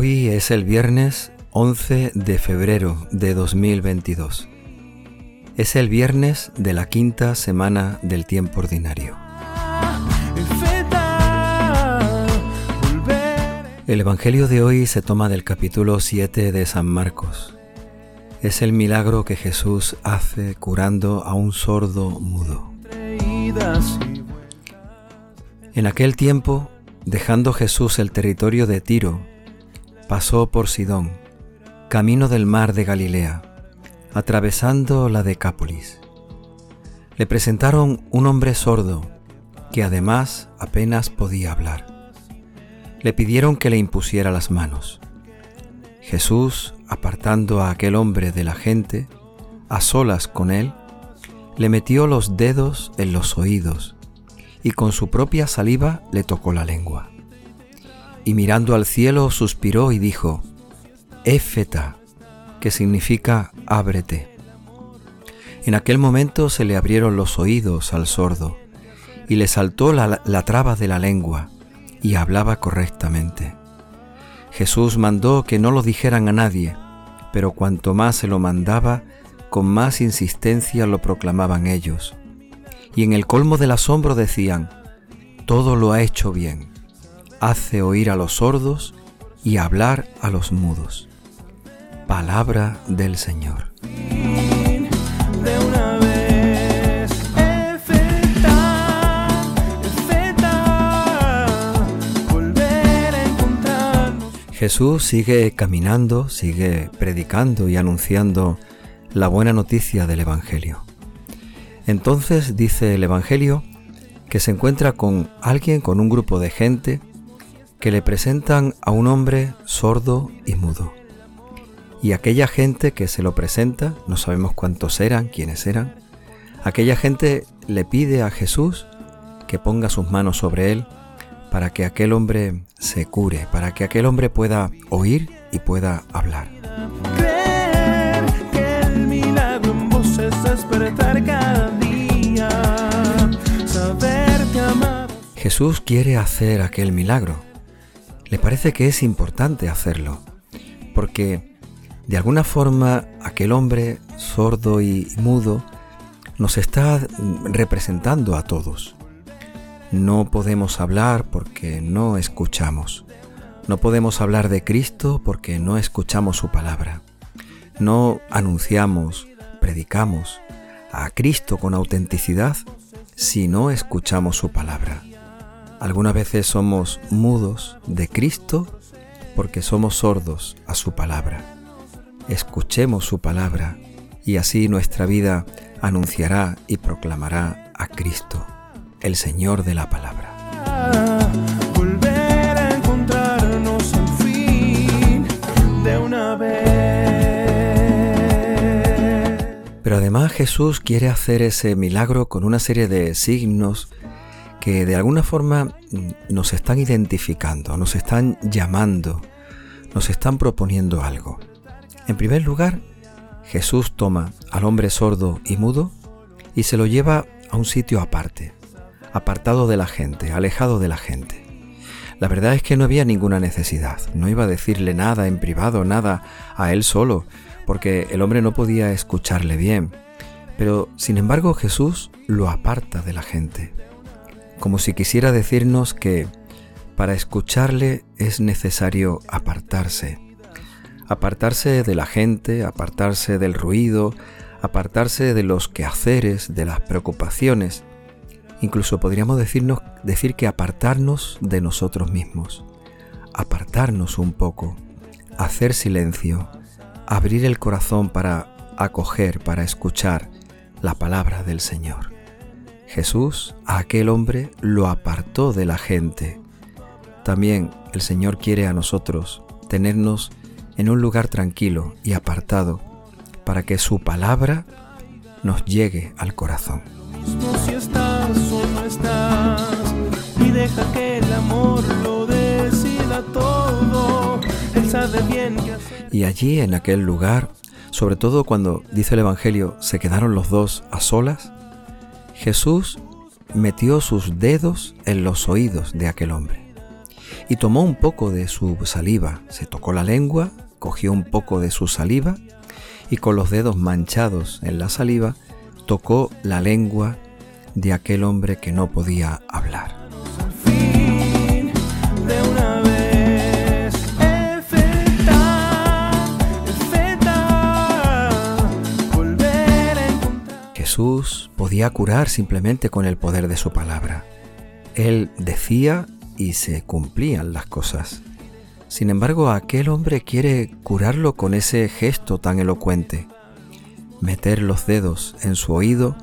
Hoy es el viernes 11 de febrero de 2022. Es el viernes de la quinta semana del tiempo ordinario. El Evangelio de hoy se toma del capítulo 7 de San Marcos. Es el milagro que Jesús hace curando a un sordo mudo. En aquel tiempo, dejando Jesús el territorio de Tiro, pasó por Sidón, camino del mar de Galilea, atravesando la Decápolis. Le presentaron un hombre sordo, que además apenas podía hablar. Le pidieron que le impusiera las manos. Jesús, apartando a aquel hombre de la gente, a solas con él, le metió los dedos en los oídos y con su propia saliva le tocó la lengua. Y mirando al cielo suspiró y dijo, Éfeta, que significa ábrete. En aquel momento se le abrieron los oídos al sordo y le saltó la, la traba de la lengua y hablaba correctamente. Jesús mandó que no lo dijeran a nadie, pero cuanto más se lo mandaba, con más insistencia lo proclamaban ellos. Y en el colmo del asombro decían, todo lo ha hecho bien, hace oír a los sordos y hablar a los mudos. Palabra del Señor. Jesús sigue caminando, sigue predicando y anunciando la buena noticia del Evangelio. Entonces dice el Evangelio que se encuentra con alguien, con un grupo de gente, que le presentan a un hombre sordo y mudo. Y aquella gente que se lo presenta, no sabemos cuántos eran, quiénes eran, aquella gente le pide a Jesús que ponga sus manos sobre él para que aquel hombre se cure, para que aquel hombre pueda oír y pueda hablar. Jesús quiere hacer aquel milagro. Le parece que es importante hacerlo, porque de alguna forma aquel hombre sordo y mudo nos está representando a todos. No podemos hablar porque no escuchamos. No podemos hablar de Cristo porque no escuchamos su palabra. No anunciamos, predicamos a Cristo con autenticidad si no escuchamos su palabra. Algunas veces somos mudos de Cristo porque somos sordos a su palabra. Escuchemos su palabra y así nuestra vida anunciará y proclamará a Cristo el Señor de la palabra. Volver a encontrarnos al fin de una vez. Pero además Jesús quiere hacer ese milagro con una serie de signos de alguna forma nos están identificando, nos están llamando, nos están proponiendo algo. En primer lugar, Jesús toma al hombre sordo y mudo y se lo lleva a un sitio aparte, apartado de la gente, alejado de la gente. La verdad es que no había ninguna necesidad, no iba a decirle nada en privado, nada a él solo, porque el hombre no podía escucharle bien. Pero, sin embargo, Jesús lo aparta de la gente, como si quisiera decirnos que para escucharle es necesario apartarse. Apartarse de la gente, apartarse del ruido, apartarse de los quehaceres, de las preocupaciones, Incluso podríamos decirnos, decir que apartarnos de nosotros mismos, apartarnos un poco, hacer silencio, abrir el corazón para acoger, para escuchar la palabra del Señor. Jesús a aquel hombre lo apartó de la gente. También el Señor quiere a nosotros tenernos en un lugar tranquilo y apartado para que su palabra nos llegue al corazón y deja que el amor lo decida todo. Él sabe bien Y allí en aquel lugar, sobre todo cuando dice el Evangelio, se quedaron los dos a solas, Jesús metió sus dedos en los oídos de aquel hombre. y tomó un poco de su saliva, se tocó la lengua, cogió un poco de su saliva y con los dedos manchados en la saliva tocó la lengua de aquel hombre que no podía hablar. Podía curar simplemente con el poder de su palabra. Él decía y se cumplían las cosas. Sin embargo, aquel hombre quiere curarlo con ese gesto tan elocuente, meter los dedos en su oído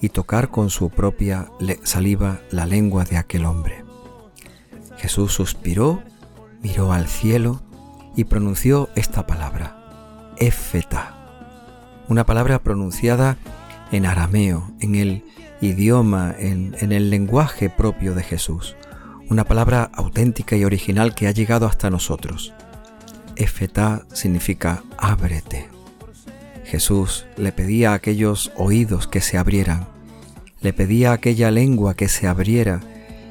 y tocar con su propia saliva la lengua de aquel hombre. Jesús suspiró, miró al cielo y pronunció esta palabra, Éfeta, una palabra pronunciada en arameo, en el idioma, en, el lenguaje propio de Jesús, una palabra auténtica y original que ha llegado hasta nosotros. Efetá significa ábrete. Jesús le pedía a aquellos oídos que se abrieran, le pedía a aquella lengua que se abriera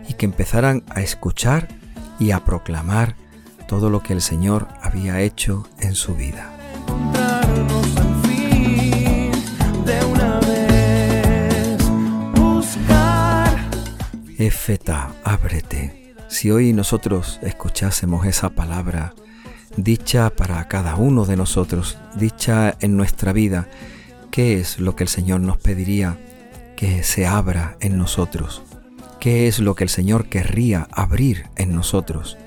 y que empezaran a escuchar y a proclamar todo lo que el Señor había hecho en su vida. Efeta, ábrete. Si hoy nosotros escuchásemos esa palabra, dicha para cada uno de nosotros, dicha en nuestra vida, ¿qué es lo que el Señor nos pediría que se abra en nosotros? ¿Qué es lo que el Señor querría abrir en nosotros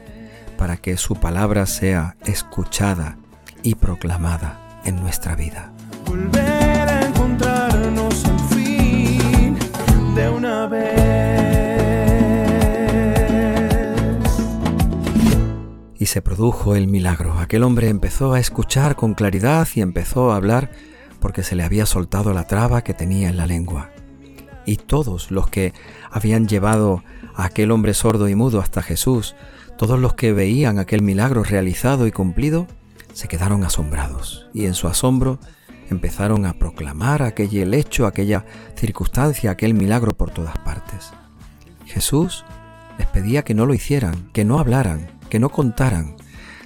para que su palabra sea escuchada y proclamada en nuestra vida? Se produjo el milagro. Aquel hombre empezó a escuchar con claridad y empezó a hablar porque se le había soltado la traba que tenía en la lengua. Y todos los que habían llevado a aquel hombre sordo y mudo hasta Jesús, todos los que veían aquel milagro realizado y cumplido, se quedaron asombrados y en su asombro empezaron a proclamar aquel hecho, aquella circunstancia, aquel milagro por todas partes. Jesús les pedía que no lo hicieran, que no hablaran, que no contaran,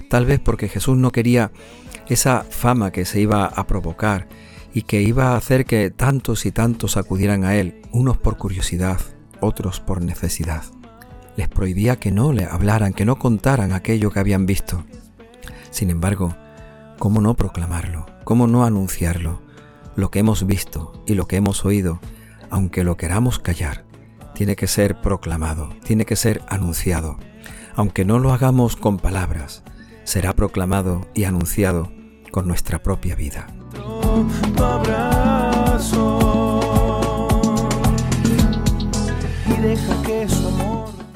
tal vez porque Jesús no quería esa fama que se iba a provocar y que iba a hacer que tantos y tantos acudieran a Él, unos por curiosidad, otros por necesidad. Les prohibía que no le hablaran, que no contaran aquello que habían visto. Sin embargo, ¿cómo no proclamarlo? ¿Cómo no anunciarlo? Lo que hemos visto y lo que hemos oído, aunque lo queramos callar, tiene que ser proclamado, tiene que ser anunciado aunque no lo hagamos con palabras, será proclamado y anunciado con nuestra propia vida.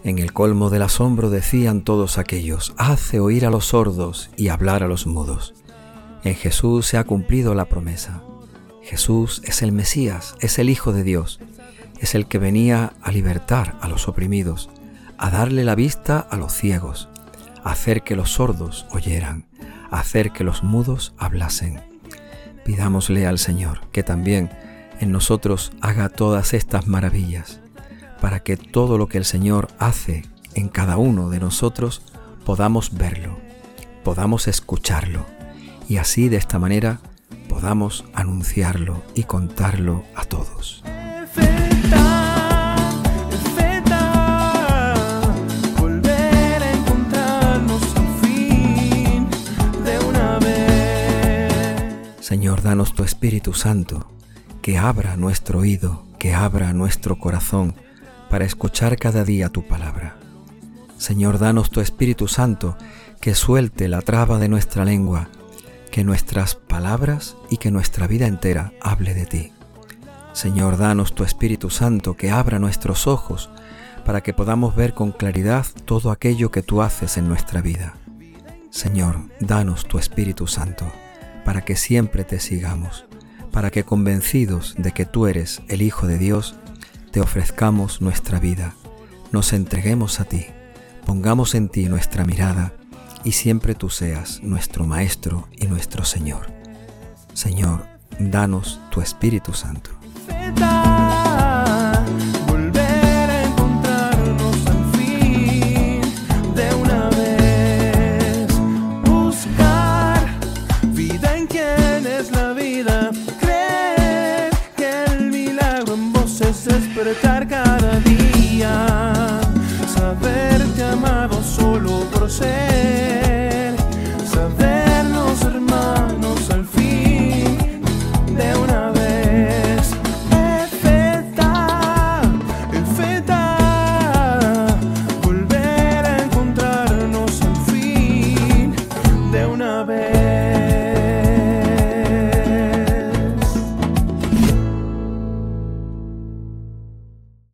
En el colmo del asombro decían todos aquellos, hace oír a los sordos y hablar a los mudos. En Jesús se ha cumplido la promesa. Jesús es el Mesías, es el Hijo de Dios, es el que venía a libertar a los oprimidos, a darle la vista a los ciegos, a hacer que los sordos oyeran, a hacer que los mudos hablasen. Pidámosle al Señor que también en nosotros haga todas estas maravillas, para que todo lo que el Señor hace en cada uno de nosotros podamos verlo, podamos escucharlo, y así de esta manera podamos anunciarlo y contarlo a todos. Danos tu Espíritu Santo, que abra nuestro oído, que abra nuestro corazón para escuchar cada día tu palabra. Señor, danos tu Espíritu Santo, que suelte la traba de nuestra lengua, que nuestras palabras y que nuestra vida entera hable de ti. Señor, danos tu Espíritu Santo, que abra nuestros ojos para que podamos ver con claridad todo aquello que tú haces en nuestra vida. Señor, danos tu Espíritu Santo para que siempre te sigamos, para que convencidos de que tú eres el Hijo de Dios, te ofrezcamos nuestra vida, nos entreguemos a ti, pongamos en ti nuestra mirada y siempre tú seas nuestro Maestro y nuestro Señor. Señor, danos tu Espíritu Santo.